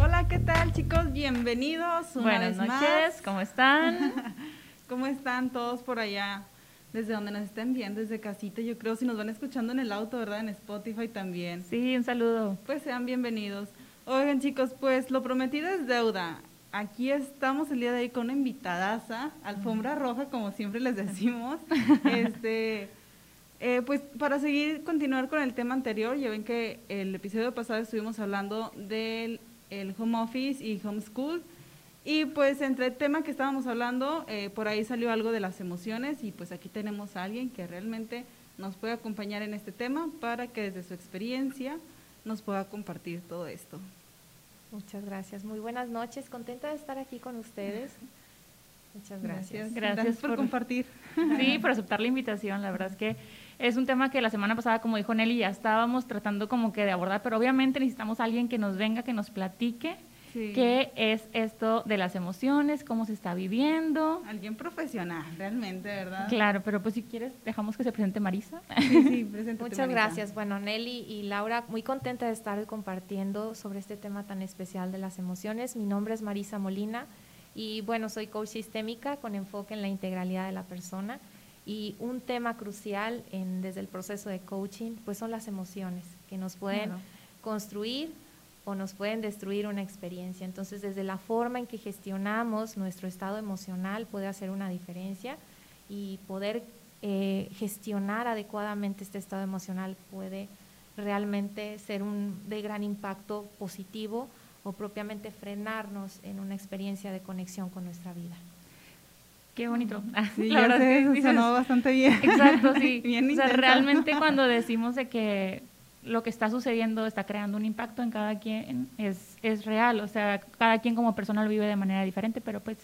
Hola, ¿qué tal chicos? Bienvenidos. Una Buenas vez noches, más. ¿cómo están? ¿Cómo están todos por allá? Desde donde nos estén viendo, desde casita, yo creo, si nos van escuchando en el auto, ¿verdad? En Spotify también. Sí, un saludo. Pues sean bienvenidos. Oigan chicos, pues lo prometido es deuda. Aquí estamos el día de hoy con una invitadaza, alfombra roja, como siempre les decimos. este, eh, pues para seguir, continuar con el tema anterior, ya ven que el episodio pasado estuvimos hablando del el home office y homeschool. Y pues entre el tema que estábamos hablando, eh, por ahí salió algo de las emociones y pues aquí tenemos a alguien que realmente nos puede acompañar en este tema para que desde su experiencia nos pueda compartir todo esto. Muchas gracias. Muy buenas noches. Contenta de estar aquí con ustedes. Muchas gracias. Gracias por, por- compartir. Sí, por aceptar la invitación. La verdad es que es un tema que la semana pasada, como dijo Nelly, ya estábamos tratando como que de abordar, pero obviamente necesitamos a alguien que nos venga, que nos platique Sí. qué es esto de las emociones, cómo se está viviendo. Alguien profesional, realmente, ¿verdad? Claro, pero pues si quieres, dejamos que se presente Marisa. Sí, sí, Muchas Marisa. gracias. Bueno, Nelly y Laura, muy contenta de estar compartiendo sobre este tema tan especial de las emociones. Mi nombre es Marisa Molina y bueno, soy coach sistémica con enfoque en la integralidad de la persona. Y un tema crucial en, desde el proceso de coaching, pues son las emociones, que nos pueden Claro. construir o nos pueden destruir una experiencia. Entonces, desde la forma en que gestionamos nuestro estado emocional puede hacer una diferencia y poder eh, gestionar adecuadamente este estado emocional puede realmente ser un de gran impacto positivo o propiamente frenarnos en una experiencia de conexión con nuestra vida. Qué bonito. Sí, La verdad sé, es que eso dices- sonó bastante bien. Exacto, sí. Bien o sea, realmente cuando decimos de que lo que está sucediendo está creando un impacto en cada quien es, es real. O sea, cada quien como persona lo vive de manera diferente, pero pues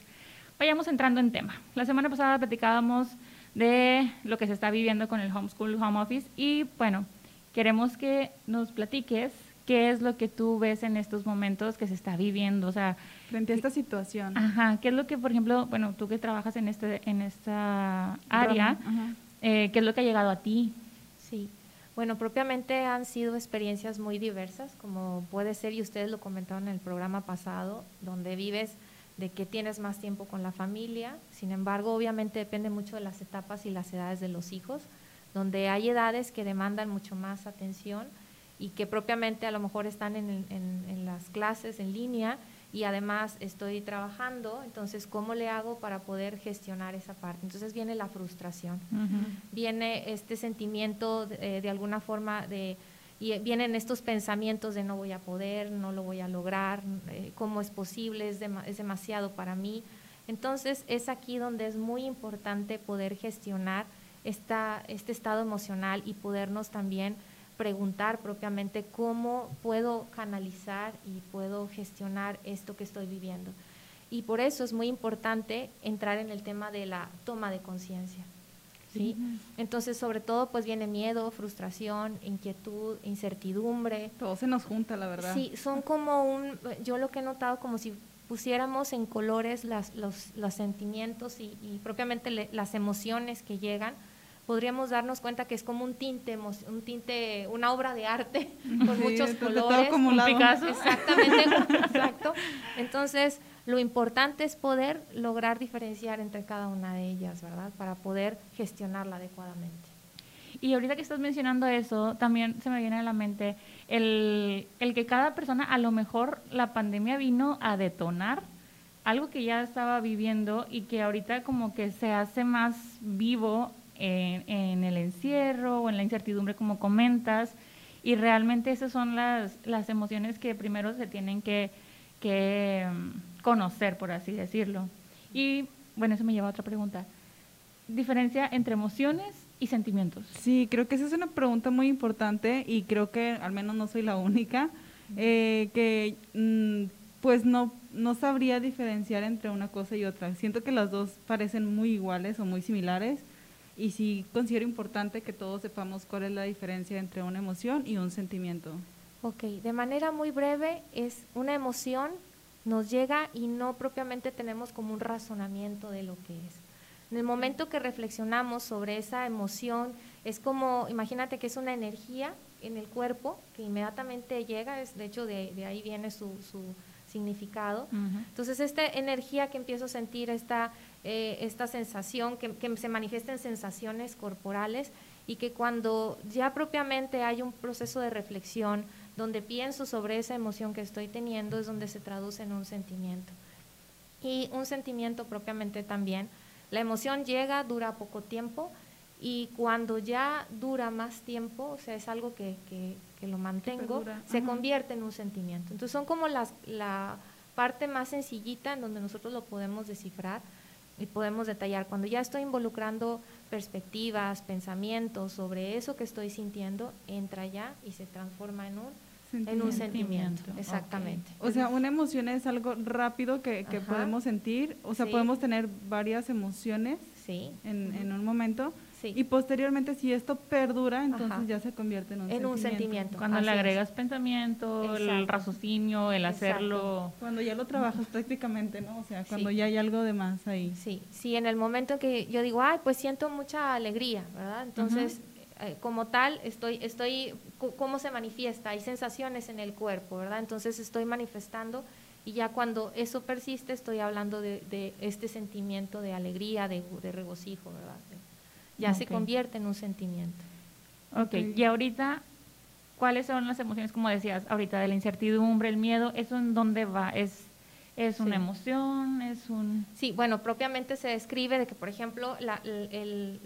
vayamos entrando en tema. La semana pasada platicábamos de lo que se está viviendo con el homeschool, home office y bueno, queremos que nos platiques qué es lo que tú ves en estos momentos que se está viviendo. O sea, Frente a esta situación. Ajá, ¿qué es lo que, por ejemplo, bueno, tú que trabajas en este en esta área, eh, qué es lo que ha llegado a ti? Bueno, propiamente han sido experiencias muy diversas, como puede ser, y ustedes lo comentaron en el programa pasado, donde vives de que tienes más tiempo con la familia, sin embargo, obviamente depende mucho de las etapas y las edades de los hijos, donde hay edades que demandan mucho más atención y que propiamente a lo mejor están en- en las clases en línea y además estoy trabajando, entonces, ¿cómo le hago para poder gestionar esa parte? Entonces viene la frustración viene este sentimiento de, eh, de alguna forma de y vienen estos pensamientos de no voy a poder, no lo voy a lograr, eh, cómo es posible, es demasiado para mí. Entonces es aquí donde es muy importante poder gestionar esta, este estado emocional y podernos también preguntar propiamente cómo puedo canalizar y puedo gestionar esto que estoy viviendo. Y por eso es muy importante entrar en el tema de la toma de conciencia. ¿sí? Entonces, sobre todo, pues viene miedo, frustración, inquietud, incertidumbre. Todo se nos junta, la verdad. Sí, son como un, yo lo que he notado como si pusiéramos en colores las, los, los sentimientos y, y propiamente le- las emociones que llegan, podríamos darnos cuenta que es como un tinte, un tinte, una obra de arte con Sí, muchos colores. acumulado. Un Picasso. Exactamente, exacto. Entonces, lo importante es poder lograr diferenciar entre cada una de ellas, ¿verdad? Para poder gestionarla adecuadamente. Y ahorita que estás mencionando eso, también se me viene a la mente el, el que cada persona, a lo mejor la pandemia vino a detonar algo que ya estaba viviendo y que ahorita como que se hace más vivo en, en el encierro o en la incertidumbre como comentas y realmente esas son las, las emociones que primero se tienen que, que mm, conocer, por así decirlo. Y bueno, eso me lleva a otra pregunta. Diferencia entre emociones y sentimientos. Sí, creo que esa es una pregunta muy importante y creo que al menos no soy la única eh, que mm, pues no, no sabría diferenciar entre una cosa y otra. Siento que las dos parecen muy iguales o muy similares y sí considero importante que todos sepamos cuál es la diferencia entre una emoción y un sentimiento. Ok, de manera muy breve, es una emoción nos llega y no propiamente tenemos como un razonamiento de lo que es. En el momento que reflexionamos sobre esa emoción, es como, imagínate que es una energía en el cuerpo que inmediatamente llega, es, de hecho de, ahí viene su, significado. Entonces, esta energía que empiezo a sentir, esta, eh, esta sensación, que, que, se manifiesta en sensaciones corporales y que cuando ya propiamente hay un proceso de reflexión donde pienso sobre esa emoción que estoy teniendo, es donde se traduce en un sentimiento. Y un sentimiento propiamente también. La emoción llega, dura poco tiempo, y cuando ya dura más tiempo, o sea, es algo que, que, lo mantengo, se convierte en un sentimiento. Entonces son como las, la parte más sencillita en donde nosotros lo podemos descifrar y podemos detallar. Cuando ya estoy involucrando perspectivas, pensamientos sobre eso que estoy sintiendo, entra ya y se transforma en un en un sentimiento, exactamente. O sea, una emoción es algo rápido que, que podemos sentir, o sea, podemos tener varias emociones sí. en, en un momento, y posteriormente, si esto perdura, entonces ya se convierte en un, en un sentimiento. Cuando le agregas pensamiento, el raciocinio, el hacerlo. Cuando ya lo trabajas prácticamente, ¿no? O sea, cuando ya hay algo de más ahí. Sí, sí, en el momento que yo digo, ay, pues siento mucha alegría, ¿verdad? Entonces, eh, como tal, estoy, estoy, ¿cómo se manifiesta? Hay sensaciones en el cuerpo, ¿verdad? Entonces estoy manifestando y ya cuando eso persiste, estoy hablando de, de este sentimiento de alegría, de, de regocijo, ¿verdad? Ya se convierte en un sentimiento. Ok, y ahorita, ¿cuáles son las emociones, como decías, ahorita de la incertidumbre, el miedo, eso en dónde va? ¿Es, es una emoción? ¿Es un...? Sí, bueno, propiamente se describe de que, por ejemplo, la,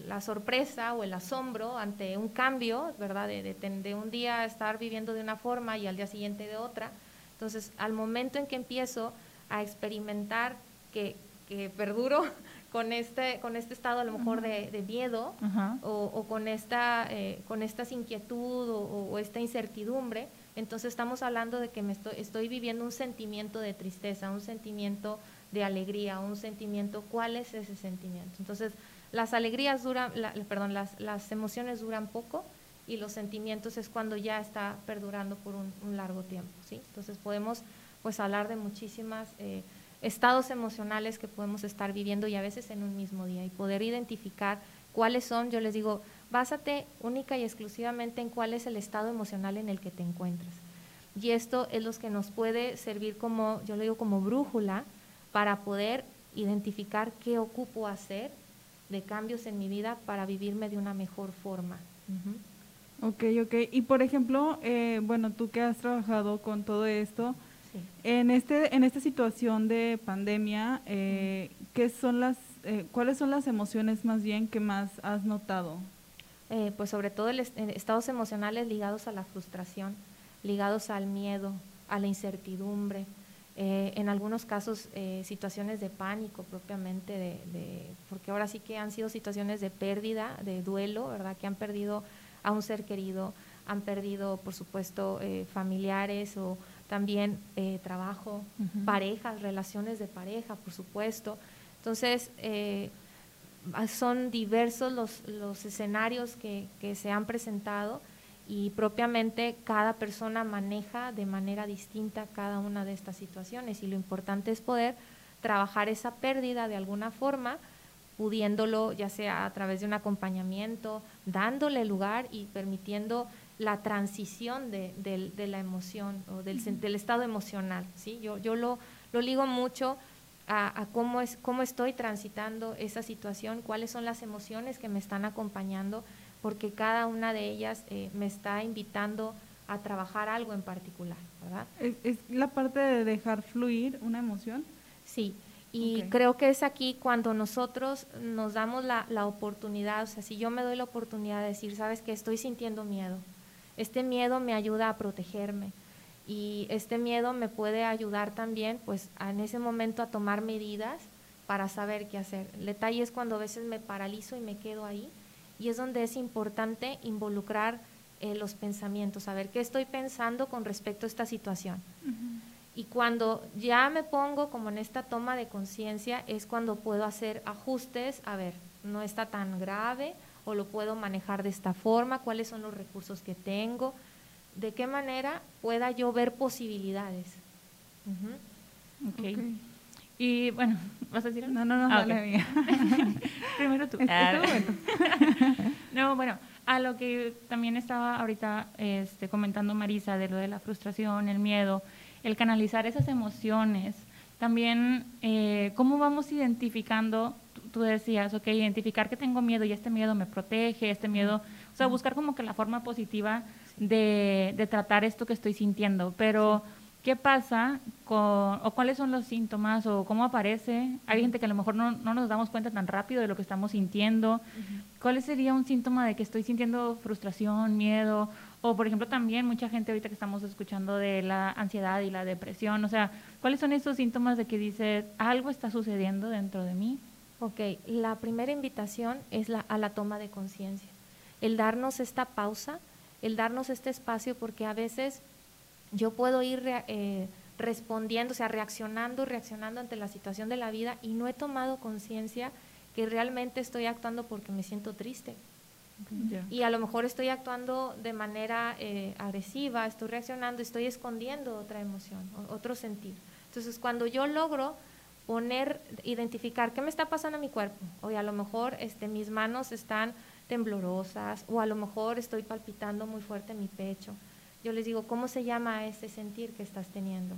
la sorpresa o el asombro ante un cambio, ¿verdad? De, de, de un día estar viviendo de una forma y al día siguiente de otra. Entonces, al momento en que empiezo a experimentar que, que perduro con este, con este estado a lo mejor de, miedo o, con, esta, eh, con esta inquietud o, esta incertidumbre, entonces estamos hablando de que me estoy, estoy viviendo un sentimiento de tristeza, un sentimiento de alegría, un sentimiento, ¿cuál es ese sentimiento? Entonces, las alegrías duran, perdón, las, las emociones duran poco y los sentimientos es cuando ya está perdurando por un, largo tiempo, ¿sí? Entonces podemos pues hablar de muchísimas... Eh, estados emocionales que podemos estar viviendo y a veces en un mismo día y poder identificar cuáles son, yo les digo, básate única y exclusivamente en cuál es el estado emocional en el que te encuentras. Y esto es lo que nos puede servir como, yo le digo, como brújula para poder identificar qué ocupo hacer de cambios en mi vida para vivirme de una mejor forma. Ok, ok. Y por ejemplo, eh, bueno, tú que has trabajado con todo esto, en, este, en esta situación de pandemia, eh, ¿qué son las, eh, ¿cuáles son las emociones más bien que más has notado? Eh, pues sobre todo el estados emocionales ligados a la frustración, ligados al miedo, a la incertidumbre, en algunos casos situaciones de pánico propiamente, de, porque ahora sí que han sido situaciones de pérdida, de duelo, ¿verdad? Que han perdido a un ser querido, han perdido, por supuesto, familiares o también eh, trabajo, parejas, relaciones de pareja, por supuesto. Entonces, eh, son diversos los, los escenarios que, que, se han presentado y propiamente cada persona maneja de manera distinta cada una de estas situaciones y lo importante es poder trabajar esa pérdida de alguna forma, pudiéndolo ya sea a través de un acompañamiento, dándole lugar y permitiendo la transición de, de, la emoción o del, del, estado emocional. ¿sí? Yo, yo lo, lo ligo mucho a, cómo, es, cómo estoy transitando esa situación, cuáles son las emociones que me están acompañando, porque cada una de ellas eh, me está invitando a trabajar algo en particular. ¿verdad? ¿Es, la parte de dejar fluir una emoción? Sí, y creo que es aquí cuando nosotros nos damos la, la, oportunidad, o sea, si yo me doy la oportunidad de decir, sabes que estoy sintiendo miedo, este miedo me ayuda a protegerme y este miedo me puede ayudar también, pues, en ese momento a tomar medidas para saber qué hacer. El detalle es cuando a veces me paralizo y me quedo ahí y es donde es importante involucrar eh, los pensamientos, saber qué estoy pensando con respecto a esta situación. Y cuando ya me pongo como en esta toma de conciencia es cuando puedo hacer ajustes, a ver, no está tan grave, o lo puedo manejar de esta forma, cuáles son los recursos que tengo, de qué manera pueda yo ver posibilidades. okay. Y bueno, ¿vas a decir algo? No, no, no, ah, primero tú. Este, Ah. bueno. No, bueno, a lo que también estaba ahorita este, comentando Marisa de lo de la frustración, el miedo, el canalizar esas emociones. También, eh, ¿cómo vamos identificando? Tú- decías, ok, identificar que tengo miedo y este miedo me protege, este miedo, o sea, buscar como que la forma positiva de, de tratar esto que estoy sintiendo. Pero, ¿qué pasa con, o cuáles son los síntomas o cómo aparece? Hay gente que a lo mejor no, no nos damos cuenta tan rápido de lo que estamos sintiendo. ¿Cuál sería un síntoma de que estoy sintiendo frustración, miedo? O, por ejemplo, también mucha gente ahorita que estamos escuchando de la ansiedad y la depresión. O sea, ¿cuáles son esos síntomas de que dices, algo está sucediendo dentro de mí? Ok, la primera invitación es la, a la toma de conciencia, el darnos esta pausa, el darnos este espacio, porque a veces yo puedo ir eh, respondiendo, o sea, reaccionando, reaccionando ante la situación de la vida y no he tomado conciencia que realmente estoy actuando porque me siento triste. Y a lo mejor estoy actuando de manera eh, agresiva, estoy reaccionando, estoy escondiendo otra emoción, otro sentir. Entonces, cuando yo logro poner, identificar qué me está pasando en mi cuerpo, o a lo mejor este, mis manos están temblorosas, o a lo mejor estoy palpitando muy fuerte mi pecho, yo les digo, ¿cómo se llama ese sentir que estás teniendo?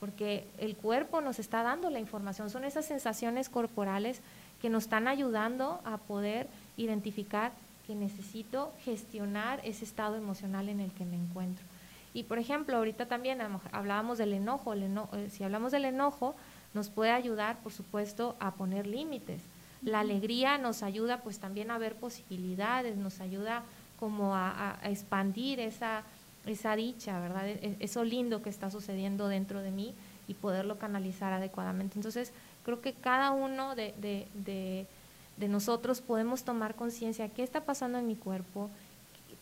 Porque el cuerpo nos está dando la información, son esas sensaciones corporales que nos están ayudando a poder identificar que necesito gestionar ese estado emocional en el que me encuentro. Y por ejemplo, ahorita también a hablábamos del enojo, eh, si hablamos del enojo, nos puede ayudar, por supuesto, a poner límites. La alegría nos ayuda pues también a ver posibilidades, nos ayuda como a, expandir esa, esa dicha, ¿verdad? E- e- Eso lindo que está sucediendo dentro de mí y poderlo canalizar adecuadamente. Entonces, creo que cada uno de, de- de- de nosotros podemos tomar conciencia, ¿qué está pasando en mi cuerpo?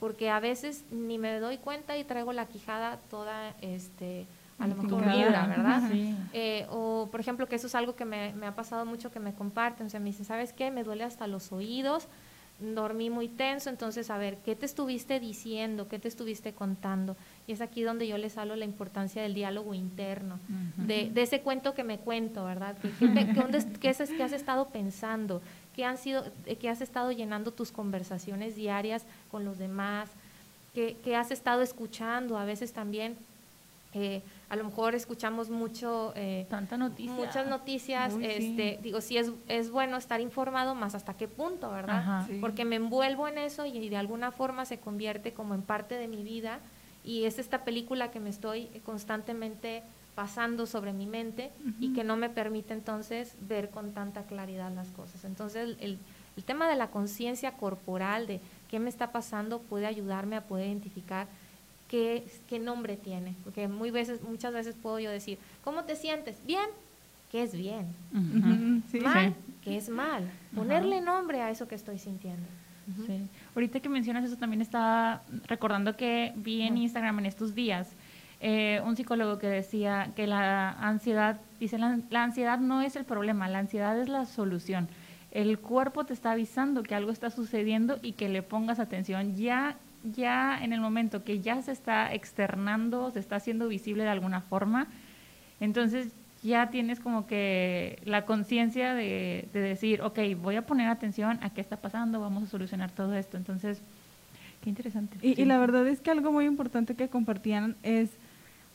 Porque a veces ni me doy cuenta y traigo la quijada toda, este, a lo mejor vibra, ¿verdad? Sí. Eh, o, por ejemplo, que eso es algo que me, me ha pasado mucho que me comparten. O sea, me dicen, ¿sabes qué? Me duele hasta los oídos, dormí muy tenso. Entonces, a ver, ¿qué te estuviste diciendo? ¿Qué te estuviste contando? Y es aquí donde yo les hablo la importancia del diálogo interno, de, de ese cuento que me cuento, ¿verdad? ¿Qué, qué qué dónde es- qué es- qué has estado pensando? ¿Qué, han sido, eh, qué has estado llenando tus conversaciones diarias con los demás? ¿Qué, qué has estado escuchando? A veces también eh, a lo mejor escuchamos mucho, eh, Tanta noticia. muchas noticias, Uy, sí. este, digo, sí es, es bueno estar informado, más hasta qué punto, ¿verdad? Ajá. Sí. Porque me envuelvo en eso y de alguna forma se convierte como en parte de mi vida y es esta película que me estoy constantemente pasando sobre mi mente y que no me permite entonces ver con tanta claridad las cosas. Entonces, el, el tema de la conciencia corporal, de qué me está pasando, puede ayudarme a poder identificar qué, qué nombre tiene. Porque muy veces, muchas veces puedo yo decir, ¿cómo te sientes? Bien, ¿qué es bien? Ujú. Ujú, sí. Mal, ¿qué es mal? Ponerle nombre a eso que estoy sintiendo. Sí. Ahorita que mencionas eso, también estaba recordando que vi en. Instagram en estos días eh, un psicólogo que decía que la ansiedad, dice, la, la ansiedad no es el problema, la ansiedad es la solución. El cuerpo te está avisando que algo está sucediendo y que le pongas atención. Ya, ya en el momento que ya se está externando, se está haciendo visible de alguna forma, entonces ya tienes como que la conciencia de, de decir, ok, voy a poner atención a qué está pasando, vamos a solucionar todo esto. Entonces, qué interesante. Y, Sí. y la verdad es que algo muy importante que compartían es,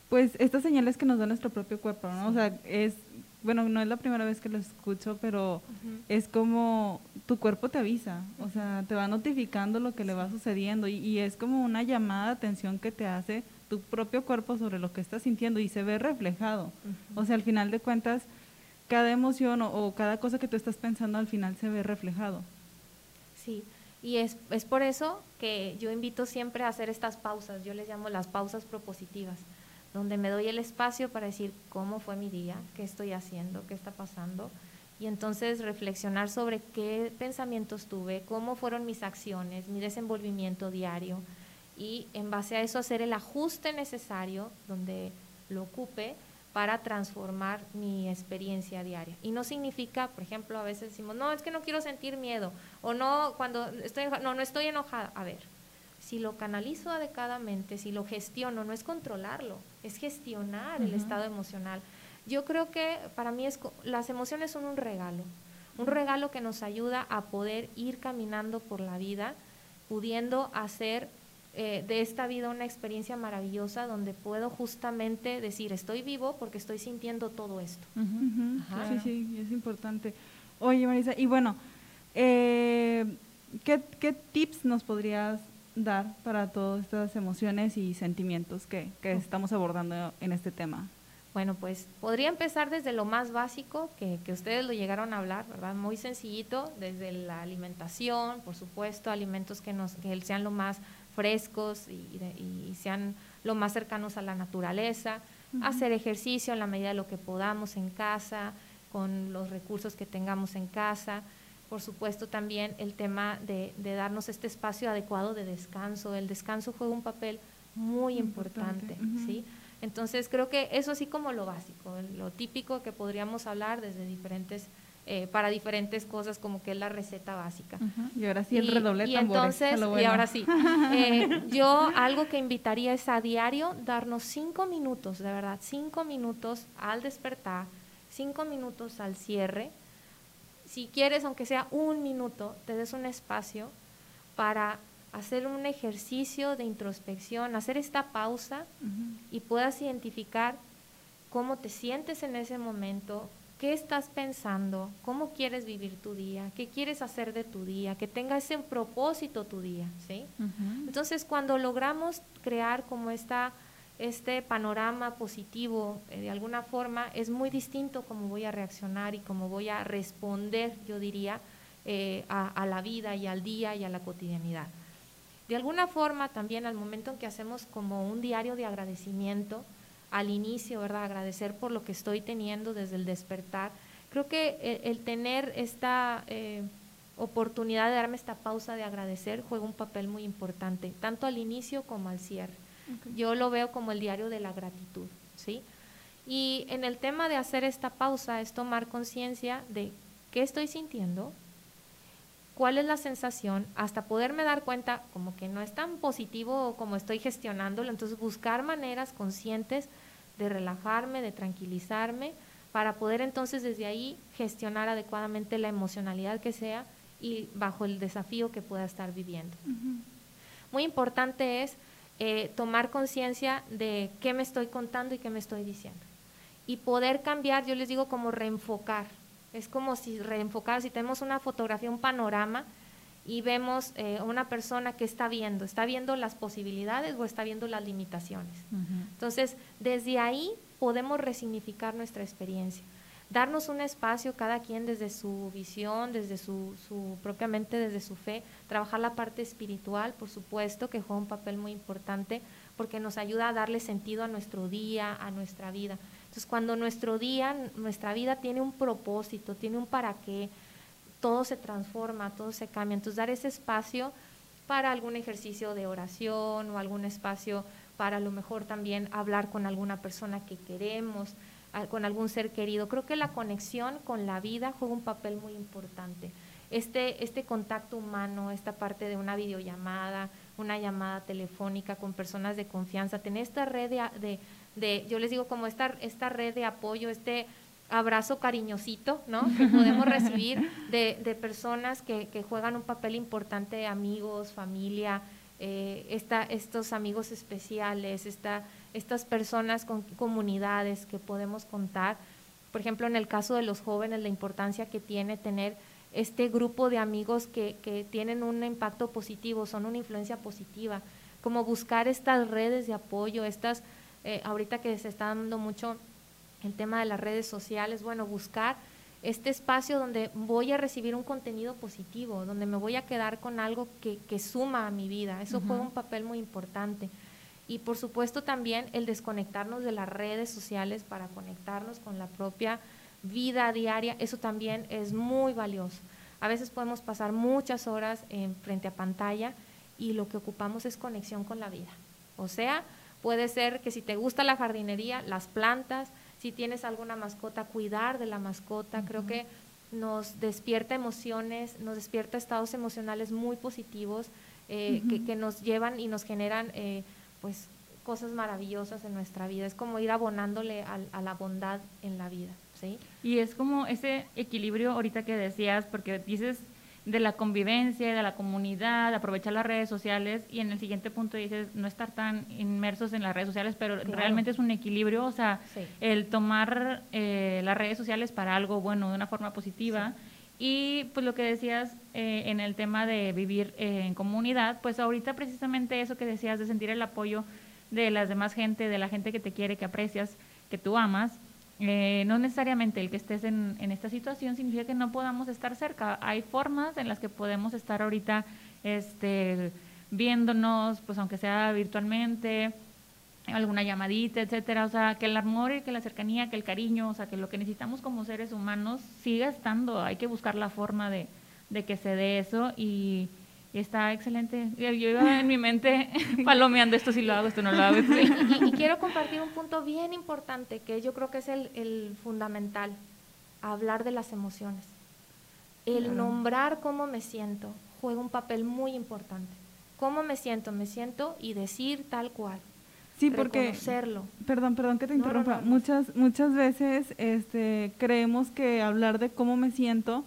pues, estas señales que nos da nuestro propio cuerpo, ¿no? O sea, es, bueno, no es la primera vez que lo escucho, pero es como tu cuerpo te avisa, o sea, te va notificando lo que le va sucediendo y, y es como una llamada de atención que te hace tu propio cuerpo sobre lo que estás sintiendo y se ve reflejado. O sea, al final de cuentas, cada emoción o, o cada cosa que tú estás pensando al final se ve reflejado. Sí, y es, es por eso que yo invito siempre a hacer estas pausas, yo les llamo las pausas propositivas, donde me doy el espacio para decir cómo fue mi día, qué estoy haciendo, qué está pasando, y entonces reflexionar sobre qué pensamientos tuve, cómo fueron mis acciones, mi desenvolvimiento diario, y en base a eso hacer el ajuste necesario donde lo ocupe para transformar mi experiencia diaria. Y no significa, por ejemplo, a veces decimos, no, es que no quiero sentir miedo, o no, cuando estoy no, no estoy enojada. A ver, si lo canalizo adecuadamente, si lo gestiono, no es controlarlo, es gestionar el estado emocional. Yo creo que para mí es, co- las emociones son un regalo, Un regalo que nos ayuda a poder ir caminando por la vida, pudiendo hacer eh, de esta vida una experiencia maravillosa donde puedo justamente decir, estoy vivo porque estoy sintiendo todo esto. Sí, sí, es importante. Oye, Marisa, y bueno, eh, ¿qué, ¿qué, tips nos podrías dar para todas estas emociones y sentimientos que, que estamos abordando en este tema? Bueno, pues podría empezar desde lo más básico, que, que, ustedes lo llegaron a hablar, ¿verdad? Muy sencillito, desde la alimentación, por supuesto, alimentos que, nos, que sean lo más frescos y, y sean lo más cercanos a la naturaleza, hacer ejercicio en la medida de lo que podamos en casa, con los recursos que tengamos en casa, por supuesto también el tema de, darnos este espacio adecuado de descanso. El descanso juega un papel muy importante, ¿sí? Entonces creo que eso así como lo básico, lo típico que podríamos hablar desde diferentes, eh, para diferentes cosas como que es la receta básica. Y ahora sí el redoble y, entonces, y ahora sí, eh, yo algo que invitaría es a diario darnos cinco minutos, de verdad, cinco minutos al despertar, cinco minutos al cierre, si quieres, aunque sea un minuto, te des un espacio para hacer un ejercicio de introspección, hacer esta pausa y puedas identificar cómo te sientes en ese momento, qué estás pensando, cómo quieres vivir tu día, qué quieres hacer de tu día, que tenga ese propósito tu día, ¿sí? Entonces, cuando logramos crear como esta este panorama positivo eh, de alguna forma es muy distinto como voy a reaccionar y cómo voy a responder, yo diría, eh, a, la vida y al día y a la cotidianidad. De alguna forma también al momento en que hacemos como un diario de agradecimiento, al inicio, ¿verdad? Agradecer por lo que estoy teniendo desde el despertar. Creo que el, tener esta eh, oportunidad de darme esta pausa de agradecer juega un papel muy importante, tanto al inicio como al cierre. Yo lo veo como el diario de la gratitud, ¿sí? Y en el tema de hacer esta pausa es tomar conciencia de qué estoy sintiendo, cuál es la sensación, hasta poderme dar cuenta como que no es tan positivo como estoy gestionándolo, entonces buscar maneras conscientes de relajarme, de tranquilizarme, para poder entonces desde ahí gestionar adecuadamente la emocionalidad que sea y bajo el desafío que pueda estar viviendo. Muy importante es eh, tomar conciencia de qué me estoy contando y qué me estoy diciendo. Y poder cambiar, yo les digo como reenfocar. Es como si reenfocar, si tenemos una fotografía, un panorama, y vemos eh, una persona que está viendo, está viendo las posibilidades o está viendo las limitaciones. Entonces, desde ahí podemos resignificar nuestra experiencia darnos un espacio cada quien desde su visión, desde su, su, propiamente desde su fe, trabajar la parte espiritual, por supuesto, que juega un papel muy importante porque nos ayuda a darle sentido a nuestro día, a nuestra vida. Entonces, cuando nuestro día, nuestra vida tiene un propósito, tiene un para qué, todo se transforma, todo se cambia. Entonces, dar ese espacio para algún ejercicio de oración o algún espacio para a lo mejor también hablar con alguna persona que queremos, con algún ser querido. Creo que la conexión con la vida juega un papel muy importante. Este, este contacto humano, esta parte de una videollamada, una llamada telefónica con personas de confianza, tener esta red de, de, yo les digo como esta, esta red de apoyo, este abrazo cariñosito, ¿no? Que podemos recibir de, de personas que, que, juegan un papel importante, amigos, familia, eh, esta, estos amigos especiales, esta estas personas con comunidades que podemos contar. Por ejemplo, en el caso de los jóvenes, la importancia que tiene tener este grupo de amigos que, que tienen un impacto positivo, son una influencia positiva, como buscar estas redes de apoyo, estas, eh, ahorita que se está dando mucho el tema de las redes sociales, bueno, buscar este espacio donde voy a recibir un contenido positivo, donde me voy a quedar con algo que, que suma a mi vida. Eso juega un papel muy importante y por supuesto también el desconectarnos de las redes sociales para conectarnos con la propia vida diaria, eso también es muy valioso. A veces podemos pasar muchas horas en frente a pantalla y lo que ocupamos es conexión con la vida. O sea, puede ser que si te gusta la jardinería, las plantas, si tienes alguna mascota, cuidar de la mascota, creo que nos despierta emociones, nos despierta estados emocionales muy positivos eh, que, nos llevan y nos generan eh, pues cosas maravillosas en nuestra vida. Es como ir abonándole a, la bondad en la vida. ¿sí? Y es como ese equilibrio ahorita que decías, porque dices de la convivencia, de la comunidad, aprovechar las redes sociales y en el siguiente punto dices no estar tan inmersos en las redes sociales, pero Claro. realmente es un equilibrio, o sea, Sí. el tomar eh, las redes sociales para algo bueno, de una forma positiva. Y pues lo que decías eh, en el tema de vivir eh, en comunidad, pues ahorita precisamente eso que decías de sentir el apoyo de las demás gente, de la gente que te quiere, que aprecias, que tú amas, eh, no necesariamente el que estés en, en esta situación significa que no podamos estar cerca. Hay formas en las que podemos estar ahorita este, viéndonos, pues aunque sea virtualmente, alguna llamadita, etcétera, o sea, que el amor y que la cercanía, que el cariño, o sea, que lo que necesitamos como seres humanos siga estando, hay que buscar la forma de, de que se dé eso y, y está excelente. Yo iba en mi mente palomeando esto si lo hago, esto no lo hago. sí. Y, y quiero compartir un punto bien importante que yo creo que es el, el fundamental, hablar de las emociones. El Claro. nombrar cómo me siento juega un papel muy importante. ¿Cómo me siento? Me siento y decir tal cual. Sí, porque. Perdón, perdón que te no, interrumpa. no, no. Muchas muchas veces este creemos que hablar de cómo me siento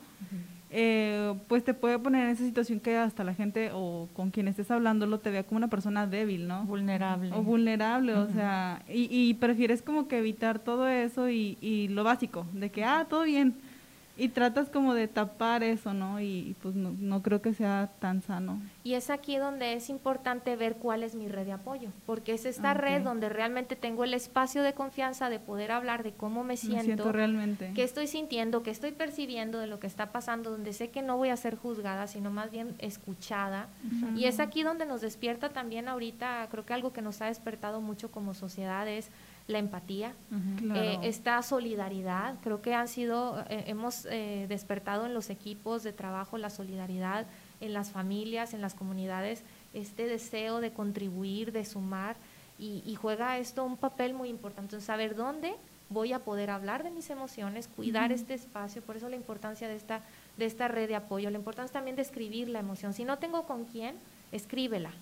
eh, pues te puede poner en esa situación que hasta la gente o con quien estés hablando lo te vea como una persona débil, ¿no? Vulnerable. O vulnerable, o sea, y, y prefieres como que evitar todo eso y, y lo básico, de que, ah, todo bien. Y tratas como de tapar eso, ¿no? Y, pues no, no creo que sea tan sano. Y es aquí donde es importante ver cuál es mi red de apoyo, porque es esta Ok. red donde realmente tengo el espacio de confianza de poder hablar de cómo me Me siento, siento realmente. qué estoy sintiendo, qué estoy percibiendo de lo que está pasando, donde sé que no voy a ser juzgada, sino más bien escuchada. Y es aquí donde nos despierta también ahorita, creo que algo que nos ha despertado mucho como sociedad es la empatía. Claro. eh, esta solidaridad. Creo que han sido, eh, hemos eh, despertado en los equipos de trabajo la solidaridad, en las familias, en las comunidades, este deseo de contribuir, de sumar, y, y juega esto un papel muy importante, en saber dónde voy a poder hablar de mis emociones, cuidar este espacio, por eso la importancia de esta, de esta red de apoyo, la importancia también de escribir la emoción. Si no tengo con quién, escríbela.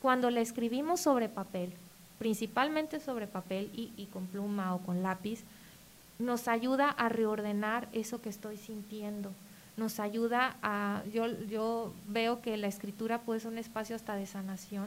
Cuando la escribimos sobre papel, principalmente sobre papel y, y con pluma o con lápiz, nos ayuda a reordenar eso que estoy sintiendo. Nos ayuda a, yo, yo veo que la escritura puede ser un espacio hasta de sanación,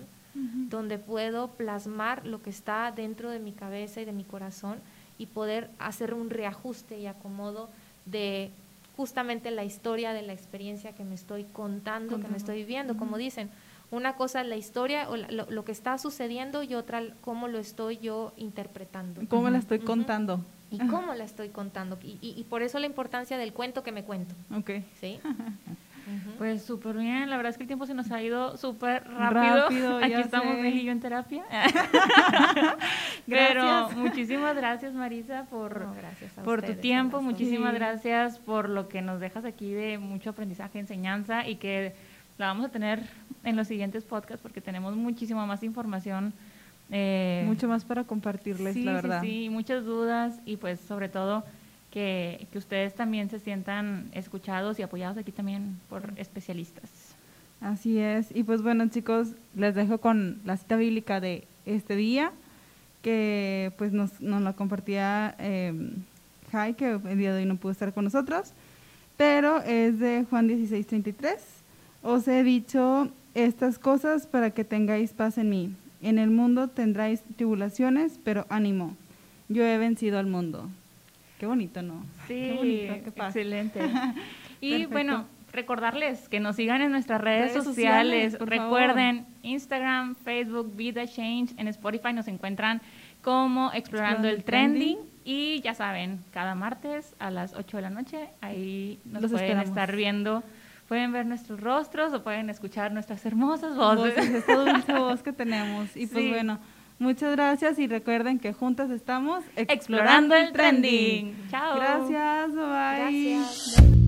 donde puedo plasmar lo que está dentro de mi cabeza y de mi corazón y poder hacer un reajuste y acomodo de justamente la historia de la experiencia que me estoy contando, que me estoy viviendo. Como dicen, una cosa es la historia o la- lo, lo que está sucediendo y otra cómo lo estoy yo interpretando. ¿Cómo la estoy contando? Y cómo la estoy contando. Y, y- y por eso la importancia del cuento que me cuento. Ok. ¿sí? Pues súper bien, la verdad es que el tiempo se nos ha ido súper rápido. Rápido, Aquí ya estamos sé. Mel y yo en terapia. Pero muchísimas gracias Marisa por, No, gracias a por tu tiempo, muchísimas Sí. gracias por lo que nos dejas aquí de mucho aprendizaje, enseñanza y que la vamos a tener en los siguientes podcasts porque tenemos muchísima más información. eh, Mucho más para compartirles, sí, la sí, verdad. Sí, muchas dudas y pues sobre todo que, que ustedes también se sientan escuchados y apoyados aquí también por especialistas. Así es. Y pues bueno, chicos, les dejo con la cita bíblica de este día, que pues nos, nos la compartía eh, Jai, que el día de hoy no pudo estar con nosotros, pero es de Juan 16, 33. Os he dicho estas cosas para que tengáis paz en mí. En el mundo tendráis tribulaciones, pero ánimo. Yo he vencido al mundo. Qué bonito, ¿no? Sí, Qué bonito, qué paz. excelente. y Perfecto. bueno, recordarles que nos sigan en nuestras redes, Redes sociales. Recuerden, Instagram, Facebook, Vida Change. En Spotify nos encuentran como Explorando Explorando el el Trending. Trending. Y ya saben, cada martes a las 8 de la noche, ahí nos Los pueden esperamos. estar viendo. Pueden ver nuestros rostros o pueden escuchar nuestras hermosas voces. voces, esta dulce voz que tenemos. Y pues Sí. bueno, muchas gracias y recuerden que juntas estamos Explorando el Trending. Chao. Gracias, bye. Gracias.